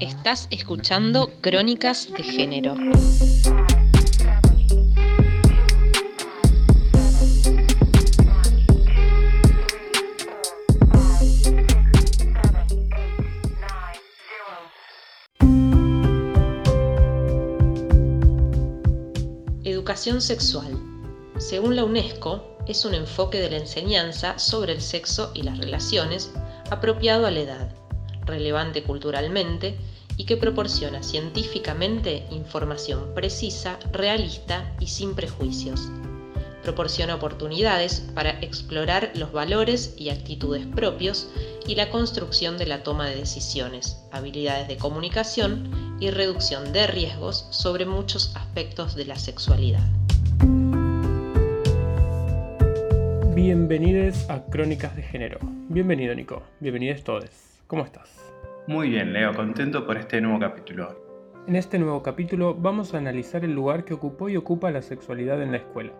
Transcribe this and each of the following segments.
Estás escuchando Crónicas de Género. Educación sexual. Según la UNESCO, es un enfoque de la enseñanza sobre el sexo y las relaciones apropiado a la edad, relevante culturalmente y que proporciona científicamente información precisa, realista y sin prejuicios. Proporciona oportunidades para explorar los valores y actitudes propios y la construcción de la toma de decisiones, habilidades de comunicación y reducción de riesgos sobre muchos aspectos de la sexualidad. Bienvenidos a Crónicas de Género. Bienvenido Nico, bienvenidos todos. ¿Cómo estás? Muy bien, Leo, contento por este nuevo capítulo. En este nuevo capítulo vamos a analizar el lugar que ocupó y ocupa la sexualidad en la escuela.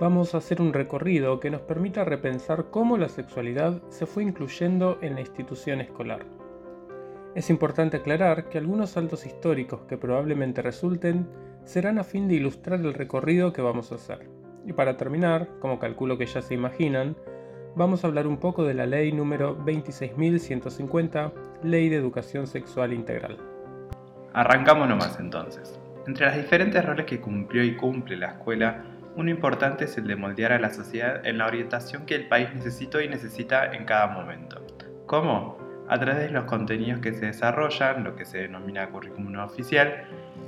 Vamos a hacer un recorrido que nos permita repensar cómo la sexualidad se fue incluyendo en la institución escolar. Es importante aclarar que algunos saltos históricos que probablemente resulten serán a fin de ilustrar el recorrido que vamos a hacer. Y para terminar, como calculo que ya se imaginan, vamos a hablar un poco de la ley número 26.150, Ley de Educación Sexual Integral. Arrancamos nomás entonces. Entre los diferentes roles que cumplió y cumple la escuela, uno importante es el de moldear a la sociedad en la orientación que el país necesitó y necesita en cada momento. ¿Cómo? A través de los contenidos que se desarrollan, lo que se denomina currículum oficial,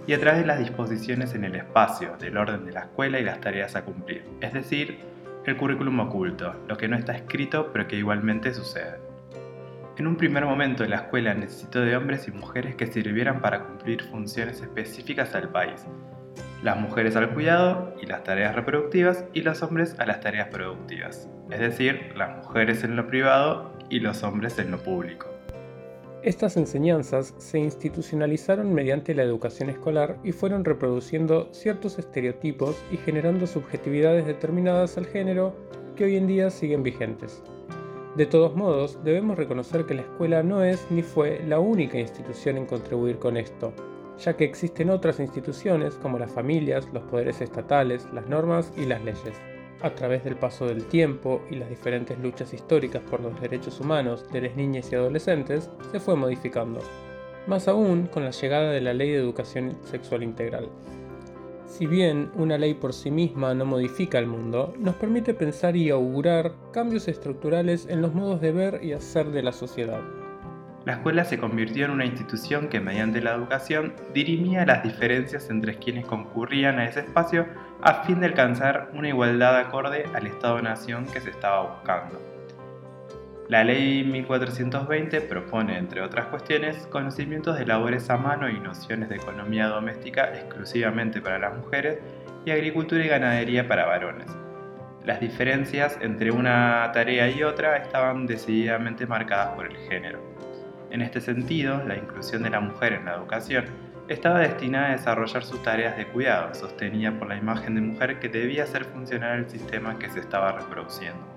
y a través de las disposiciones en el espacio, del orden de la escuela y las tareas a cumplir, es decir, el currículum oculto, lo que no está escrito pero que igualmente sucede. En un primer momento la escuela necesitó de hombres y mujeres que sirvieran para cumplir funciones específicas al país, las mujeres al cuidado y las tareas reproductivas y los hombres a las tareas productivas, es decir, las mujeres en lo privado y los hombres en lo público. Estas enseñanzas se institucionalizaron mediante la educación escolar y fueron reproduciendo ciertos estereotipos y generando subjetividades determinadas al género que hoy en día siguen vigentes. De todos modos, debemos reconocer que la escuela no es ni fue la única institución en contribuir con esto, ya que existen otras instituciones como las familias, los poderes estatales, las normas y las leyes a través del paso del tiempo y las diferentes luchas históricas por los derechos humanos de las niñas y adolescentes, se fue modificando. Más aún con la llegada de la Ley de Educación Sexual Integral. Si bien una ley por sí misma no modifica el mundo, nos permite pensar y augurar cambios estructurales en los modos de ver y hacer de la sociedad. La escuela se convirtió en una institución que mediante la educación dirimía las diferencias entre quienes concurrían a ese espacio a fin de alcanzar una igualdad acorde al Estado-Nación que se estaba buscando. La Ley 1420 propone, entre otras cuestiones, conocimientos de labores a mano y nociones de economía doméstica exclusivamente para las mujeres y agricultura y ganadería para varones. Las diferencias entre una tarea y otra estaban decididamente marcadas por el género. En este sentido, la inclusión de la mujer en la educación estaba destinada a desarrollar sus tareas de cuidado, sostenida por la imagen de mujer que debía hacer funcionar el sistema que se estaba reproduciendo.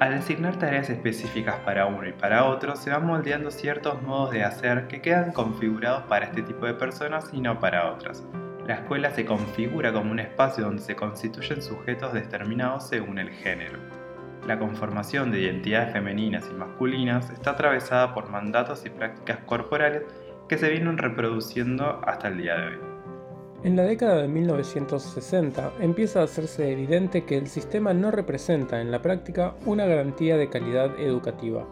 Al designar tareas específicas para uno y para otro, se van moldeando ciertos modos de hacer que quedan configurados para este tipo de personas y no para otras. La escuela se configura como un espacio donde se constituyen sujetos determinados según el género. La conformación de identidades femeninas y masculinas está atravesada por mandatos y prácticas corporales que se vienen reproduciendo hasta el día de hoy. En la década de 1960 empieza a hacerse evidente que el sistema no representa en la práctica una garantía de calidad educativa.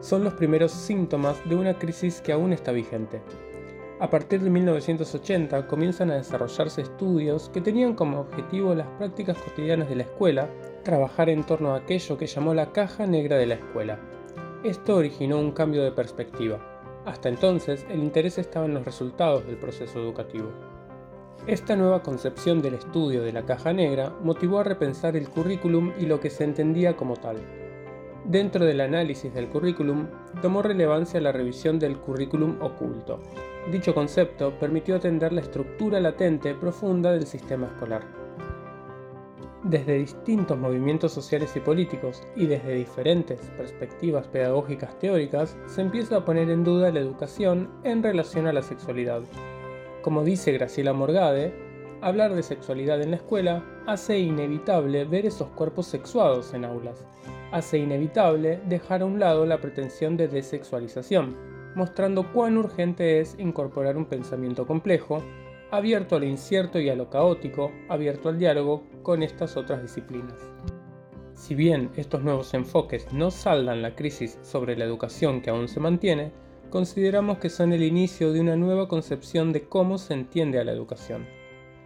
Son los primeros síntomas de una crisis que aún está vigente. A partir de 1980 comienzan a desarrollarse estudios que tenían como objetivo las prácticas cotidianas de la escuela trabajar en torno a aquello que llamó la caja negra de la escuela. Esto originó un cambio de perspectiva. Hasta entonces, el interés estaba en los resultados del proceso educativo. Esta nueva concepción del estudio de la caja negra motivó a repensar el currículum y lo que se entendía como tal. Dentro del análisis del currículum, tomó relevancia la revisión del currículum oculto. Dicho concepto permitió atender la estructura latente profunda del sistema escolar. Desde distintos movimientos sociales y políticos y desde diferentes perspectivas pedagógicas teóricas, se empieza a poner en duda la educación en relación a la sexualidad. Como dice Graciela Morgade, hablar de sexualidad en la escuela hace inevitable ver esos cuerpos sexuados en aulas. Hace inevitable dejar a un lado la pretensión de desexualización, mostrando cuán urgente es incorporar un pensamiento complejo abierto a lo incierto y a lo caótico, abierto al diálogo con estas otras disciplinas. Si bien estos nuevos enfoques no saldan la crisis sobre la educación que aún se mantiene, consideramos que son el inicio de una nueva concepción de cómo se entiende a la educación.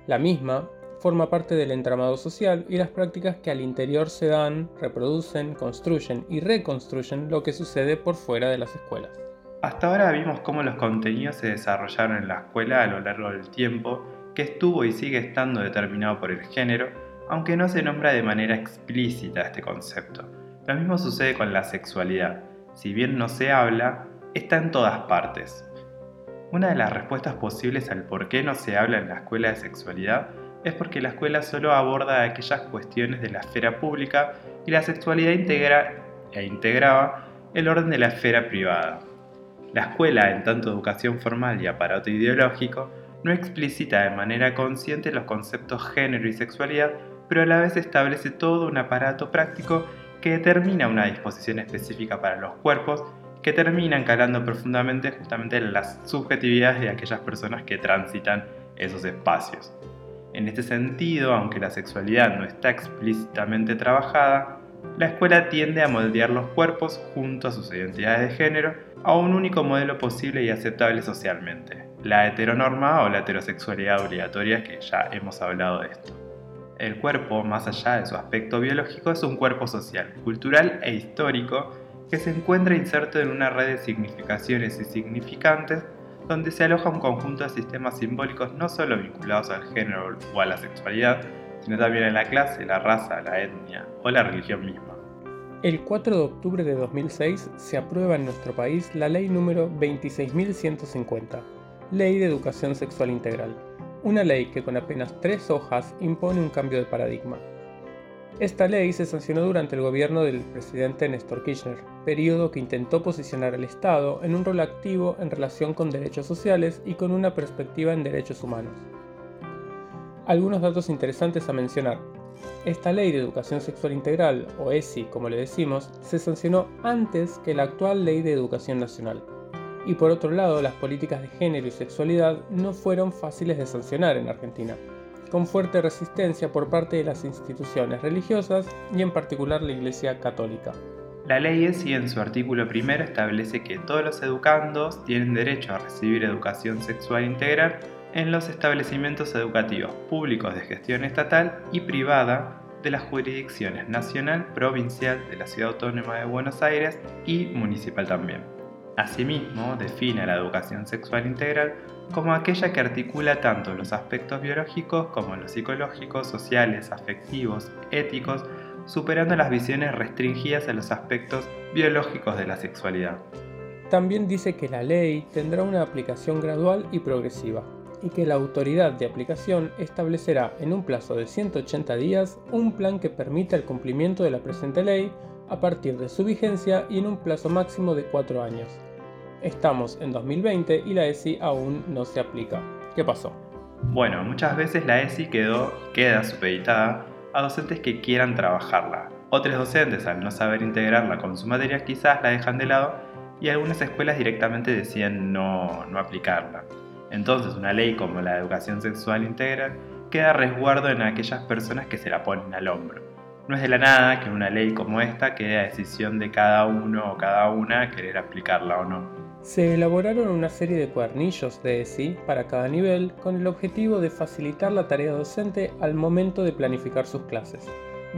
La misma forma parte del entramado social y las prácticas que al interior se dan, reproducen, construyen y reconstruyen lo que sucede por fuera de las escuelas. Hasta ahora vimos cómo los contenidos se desarrollaron en la escuela a lo largo del tiempo, que estuvo y sigue estando determinado por el género, aunque no se nombra de manera explícita este concepto. Lo mismo sucede con la sexualidad. Si bien no se habla, está en todas partes. Una de las respuestas posibles al por qué no se habla en la escuela de sexualidad es porque la escuela solo aborda aquellas cuestiones de la esfera pública y la sexualidad integra e integraba el orden de la esfera privada. La escuela, en tanto educación formal y aparato ideológico, no explicita de manera consciente los conceptos género y sexualidad, pero a la vez establece todo un aparato práctico que determina una disposición específica para los cuerpos que terminan calando profundamente justamente en las subjetividades de aquellas personas que transitan esos espacios. En este sentido, aunque la sexualidad no está explícitamente trabajada, la escuela tiende a moldear los cuerpos junto a sus identidades de género a un único modelo posible y aceptable socialmente, la heteronorma o la heterosexualidad obligatoria que ya hemos hablado de esto. El cuerpo, más allá de su aspecto biológico, es un cuerpo social, cultural e histórico que se encuentra inserto en una red de significaciones y significantes donde se aloja un conjunto de sistemas simbólicos no solo vinculados al género o a la sexualidad, sino también en la clase, la raza, la etnia o la religión misma. El 4 de octubre de 2006 se aprueba en nuestro país la ley número 26.150, Ley de Educación Sexual Integral, una ley que con apenas tres hojas impone un cambio de paradigma. Esta ley se sancionó durante el gobierno del presidente Néstor Kirchner, periodo que intentó posicionar al Estado en un rol activo en relación con derechos sociales y con una perspectiva en derechos humanos. Algunos datos interesantes a mencionar. Esta ley de educación sexual integral, o ESI como le decimos, se sancionó antes que la actual ley de educación nacional. Y por otro lado, las políticas de género y sexualidad no fueron fáciles de sancionar en Argentina, con fuerte resistencia por parte de las instituciones religiosas y en particular la Iglesia Católica. La ley ESI en su artículo primero establece que todos los educandos tienen derecho a recibir educación sexual integral en los establecimientos educativos públicos de gestión estatal y privada de las jurisdicciones nacional, provincial de la Ciudad Autónoma de Buenos Aires y municipal también. Asimismo, define la educación sexual integral como aquella que articula tanto los aspectos biológicos como los psicológicos, sociales, afectivos, éticos, superando las visiones restringidas a los aspectos biológicos de la sexualidad. También dice que la ley tendrá una aplicación gradual y progresiva, y que la autoridad de aplicación establecerá en un plazo de 180 días un plan que permita el cumplimiento de la presente ley a partir de su vigencia y en un plazo máximo de 4 años. Estamos en 2020 y la ESI aún no se aplica. ¿Qué pasó? Bueno, muchas veces la ESI quedó, queda supeditada a docentes que quieran trabajarla. Otros docentes, al no saber integrarla con su materia, quizás la dejan de lado y algunas escuelas directamente deciden no, no aplicarla. Entonces, una ley como la educación sexual integral queda resguardo en aquellas personas que se la ponen al hombro. No es de la nada que una ley como esta quede a decisión de cada uno o cada una querer aplicarla o no. Se elaboraron una serie de cuadernillos de ESI para cada nivel con el objetivo de facilitar la tarea docente al momento de planificar sus clases,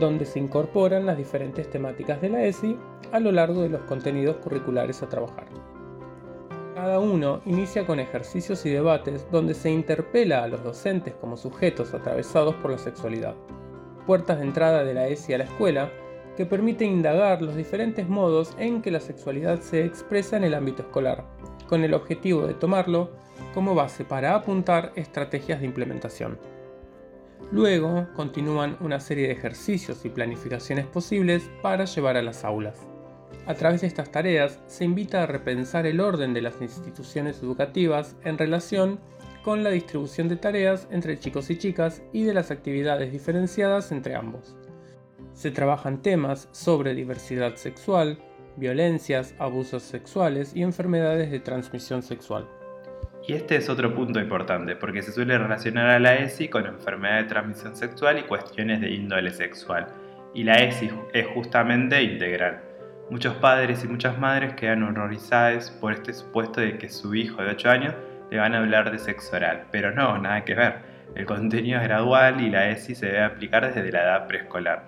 donde se incorporan las diferentes temáticas de la ESI a lo largo de los contenidos curriculares a trabajar. Cada uno inicia con ejercicios y debates donde se interpela a los docentes como sujetos atravesados por la sexualidad. Puertas de entrada de la ESI a la escuela que permiten indagar los diferentes modos en que la sexualidad se expresa en el ámbito escolar, con el objetivo de tomarlo como base para apuntar estrategias de implementación. Luego continúan una serie de ejercicios y planificaciones posibles para llevar a las aulas. A través de estas tareas se invita a repensar el orden de las instituciones educativas en relación con la distribución de tareas entre chicos y chicas y de las actividades diferenciadas entre ambos. Se trabajan temas sobre diversidad sexual, violencias, abusos sexuales y enfermedades de transmisión sexual. Y este es otro punto importante, porque se suele relacionar a la ESI con enfermedad de transmisión sexual y cuestiones de índole sexual. Y la ESI es justamente integral. Muchos padres y muchas madres quedan horrorizados por este supuesto de que su hijo de 8 años le van a hablar de sexo oral, pero no, nada que ver. El contenido es gradual y la ESI se debe aplicar desde la edad preescolar.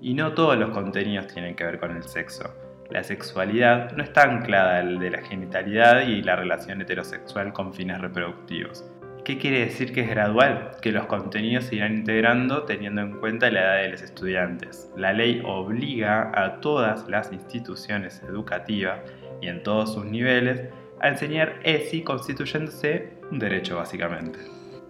Y no todos los contenidos tienen que ver con el sexo la sexualidad no está anclada al de la genitalidad y la relación heterosexual con fines reproductivos. ¿Qué quiere decir que es gradual? Que los contenidos se irán integrando teniendo en cuenta la edad de los estudiantes. La ley obliga a todas las instituciones educativas y en todos sus niveles a enseñar ESI constituyéndose un derecho básicamente.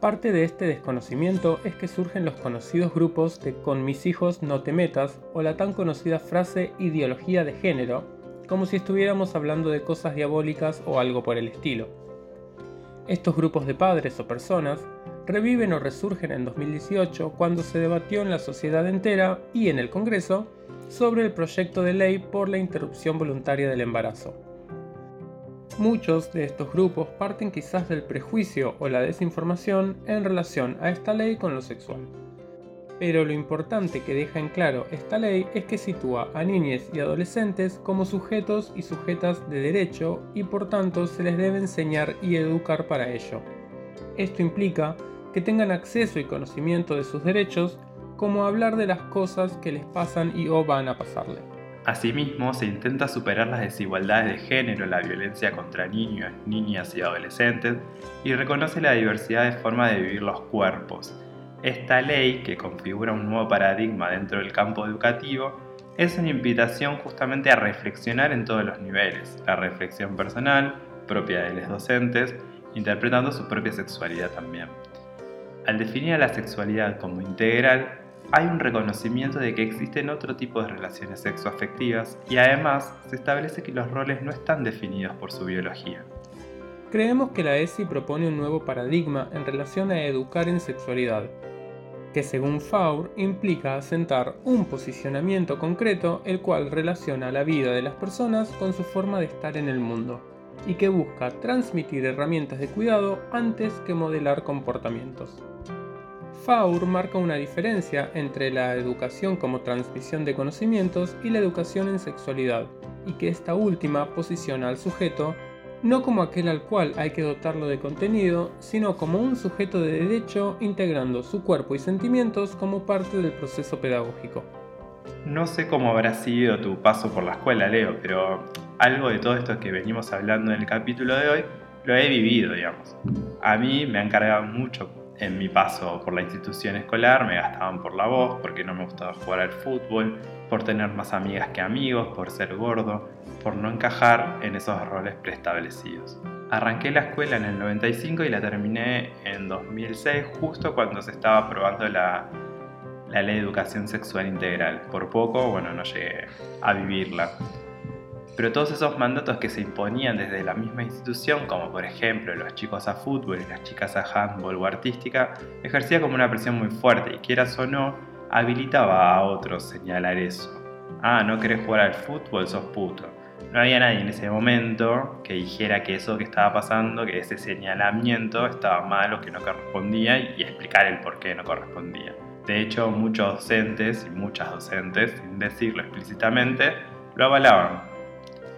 Parte de este desconocimiento es que surgen los conocidos grupos de con mis hijos no te metas o la tan conocida frase ideología de género, como si estuviéramos hablando de cosas diabólicas o algo por el estilo. Estos grupos de padres o personas reviven o resurgen en 2018 cuando se debatió en la sociedad entera y en el Congreso sobre el proyecto de ley por la interrupción voluntaria del embarazo. Muchos de estos grupos parten quizás del prejuicio o la desinformación en relación a esta ley con lo sexual. Pero lo importante que deja en claro esta ley es que sitúa a niñas y adolescentes como sujetos y sujetas de derecho y por tanto se les debe enseñar y educar para ello. Esto implica que tengan acceso y conocimiento de sus derechos como hablar de las cosas que les pasan y o van a pasarle. Asimismo, se intenta superar las desigualdades de género, la violencia contra niños, niñas y adolescentes y reconoce la diversidad de formas de vivir los cuerpos. Esta ley, que configura un nuevo paradigma dentro del campo educativo, es una invitación justamente a reflexionar en todos los niveles, la reflexión personal, propia de los docentes, interpretando su propia sexualidad también. Al definir a la sexualidad como integral, hay un reconocimiento de que existen otro tipo de relaciones sexoafectivas y además se establece que los roles no están definidos por su biología. Creemos que la ESI propone un nuevo paradigma en relación a educar en sexualidad, que según Faur implica asentar un posicionamiento concreto el cual relaciona la vida de las personas con su forma de estar en el mundo y que busca transmitir herramientas de cuidado antes que modelar comportamientos. Faur marca una diferencia entre la educación como transmisión de conocimientos y la educación en sexualidad, y que esta última posiciona al sujeto no como aquel al cual hay que dotarlo de contenido, sino como un sujeto de derecho integrando su cuerpo y sentimientos como parte del proceso pedagógico. No sé cómo habrá sido tu paso por la escuela, Leo, pero algo de todo esto que venimos hablando en el capítulo de hoy lo he vivido, digamos. A mí me han cargado mucho en mi paso por la institución escolar me gastaban por la voz, porque no me gustaba jugar al fútbol, por tener más amigas que amigos, por ser gordo, por no encajar en esos roles preestablecidos. Arranqué la escuela en el 95 y la terminé en 2006, justo cuando se estaba aprobando la, la ley de educación sexual integral. Por poco, bueno, no llegué a vivirla. Pero todos esos mandatos que se imponían desde la misma institución, como por ejemplo los chicos a fútbol y las chicas a handball o artística, ejercía como una presión muy fuerte y quieras o no, habilitaba a otros señalar eso. Ah, no querés jugar al fútbol, sos puto. No había nadie en ese momento que dijera que eso que estaba pasando, que ese señalamiento estaba mal o que no correspondía y explicar el por qué no correspondía. De hecho, muchos docentes y muchas docentes, sin decirlo explícitamente, lo avalaban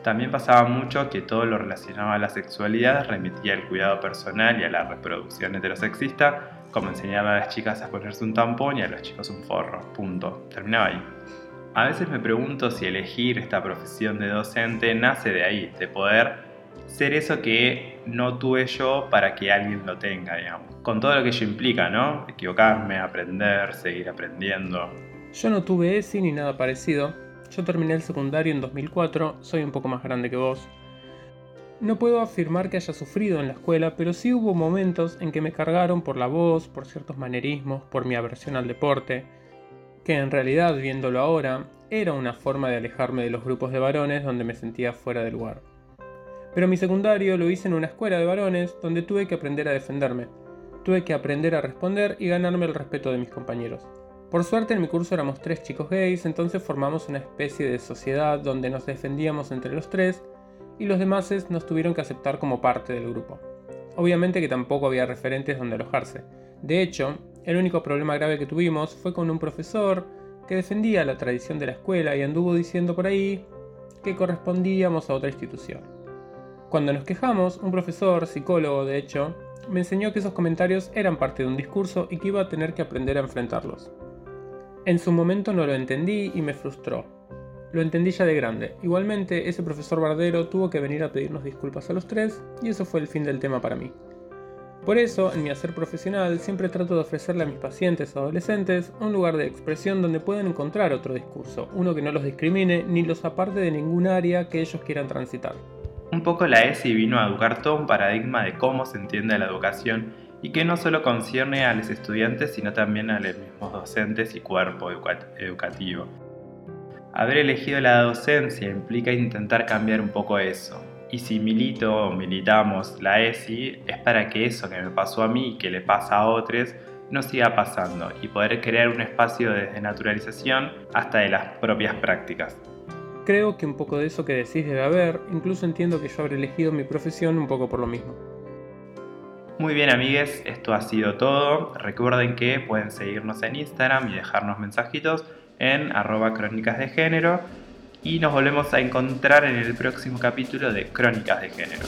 también pasaba mucho que todo lo relacionado a la sexualidad remitía al cuidado personal y a la reproducción heterosexista, como enseñaba a las chicas a ponerse un tampón y a los chicos un forro. Punto. Terminaba ahí. A veces me pregunto si elegir esta profesión de docente nace de ahí, de poder ser eso que no tuve yo para que alguien lo tenga, digamos. Con todo lo que ello implica, ¿no? Equivocarme, aprender, seguir aprendiendo. Yo no tuve ese ni nada parecido, yo terminé el secundario en 2004, soy un poco más grande que vos. No puedo afirmar que haya sufrido en la escuela, pero sí hubo momentos en que me cargaron por la voz, por ciertos manerismos, por mi aversión al deporte, que en realidad, viéndolo ahora, era una forma de alejarme de los grupos de varones donde me sentía fuera de lugar. Pero mi secundario lo hice en una escuela de varones donde tuve que aprender a defenderme, tuve que aprender a responder y ganarme el respeto de mis compañeros. Por suerte en mi curso éramos tres chicos gays, entonces formamos una especie de sociedad donde nos defendíamos entre los tres y los demás nos tuvieron que aceptar como parte del grupo. Obviamente que tampoco había referentes donde alojarse. De hecho, el único problema grave que tuvimos fue con un profesor que defendía la tradición de la escuela y anduvo diciendo por ahí que correspondíamos a otra institución. Cuando nos quejamos, un profesor, psicólogo de hecho, me enseñó que esos comentarios eran parte de un discurso y que iba a tener que aprender a enfrentarlos. En su momento no lo entendí y me frustró, lo entendí ya de grande. Igualmente, ese profesor Bardero tuvo que venir a pedirnos disculpas a los tres, y eso fue el fin del tema para mí. Por eso, en mi hacer profesional, siempre trato de ofrecerle a mis pacientes adolescentes un lugar de expresión donde puedan encontrar otro discurso, uno que no los discrimine ni los aparte de ningún área que ellos quieran transitar. Un poco la ESI vino a educar todo un paradigma de cómo se entiende la educación y que no solo concierne a los estudiantes, sino también a los mismos docentes y cuerpo educativo. Haber elegido la docencia implica intentar cambiar un poco eso. Y si milito o militamos la ESI es para que eso que me pasó a mí y que le pasa a otros no siga pasando y poder crear un espacio de naturalización hasta de las propias prácticas. Creo que un poco de eso que decís debe haber, incluso entiendo que yo habré elegido mi profesión un poco por lo mismo. Muy bien amigues, esto ha sido todo. Recuerden que pueden seguirnos en Instagram y dejarnos mensajitos en arroba crónicas de género y nos volvemos a encontrar en el próximo capítulo de Crónicas de Género.